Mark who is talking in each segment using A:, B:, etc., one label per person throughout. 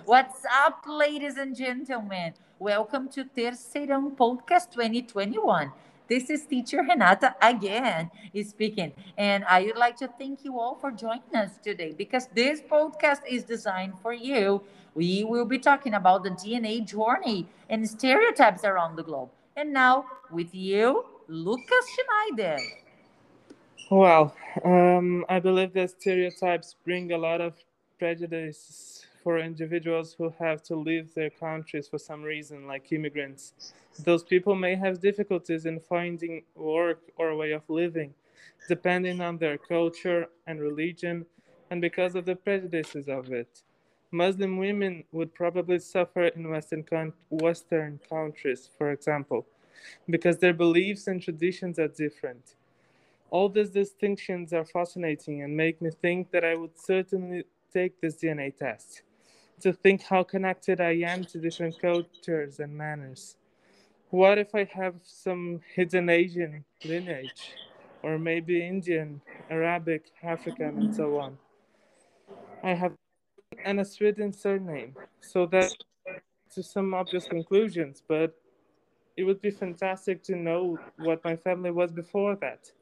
A: What's up, ladies and gentlemen? Welcome to Terceirão Podcast 2021. This is teacher Renata again speaking. And I would like to thank you all for joining us today because this podcast is designed for you. We will be talking about the DNA journey and stereotypes around the globe. And now, with you, Lucas Schneider.
B: Well, um, I believe that stereotypes bring a lot of prejudice for individuals who have to leave their countries for some reason, like immigrants. Those people may have difficulties in finding work or a way of living, depending on their culture and religion, and because of the prejudices of it. Muslim women would probably suffer in Western, Western countries, for example, because their beliefs and traditions are different. All these distinctions are fascinating and make me think that I would certainly take this DNA test to think how connected I am to different cultures and manners. What if I have some hidden Asian lineage, or maybe Indian, Arabic, African, and so on? I have and a Sweden surname, so that to some obvious conclusions, but it would be fantastic to know what my family was before that.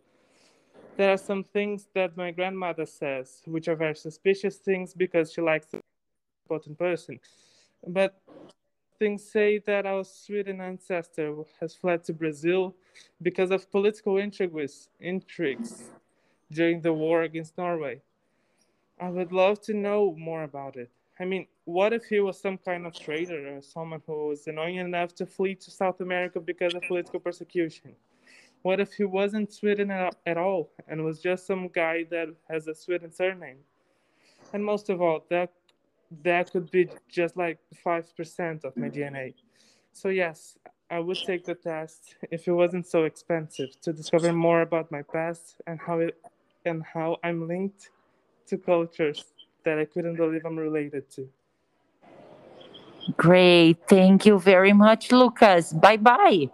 B: There are some things that my grandmother says, which are very suspicious things because she likes important person. But things say that our Sweden ancestor has fled to Brazil because of political intrigues, intrigues during the war against Norway. I would love to know more about it. I mean, what if he was some kind of traitor or someone who was annoying enough to flee to South America because of political persecution? What if he wasn't Sweden at all and was just some guy that has a Sweden surname? And most of all, that that could be just like 5% of my DNA. So, yes, I would take the test if it wasn't so expensive to discover more about my past and how it and how I'm linked to cultures that I couldn't believe I'm related to.
A: Great. Thank you very much, Lucas. Bye bye.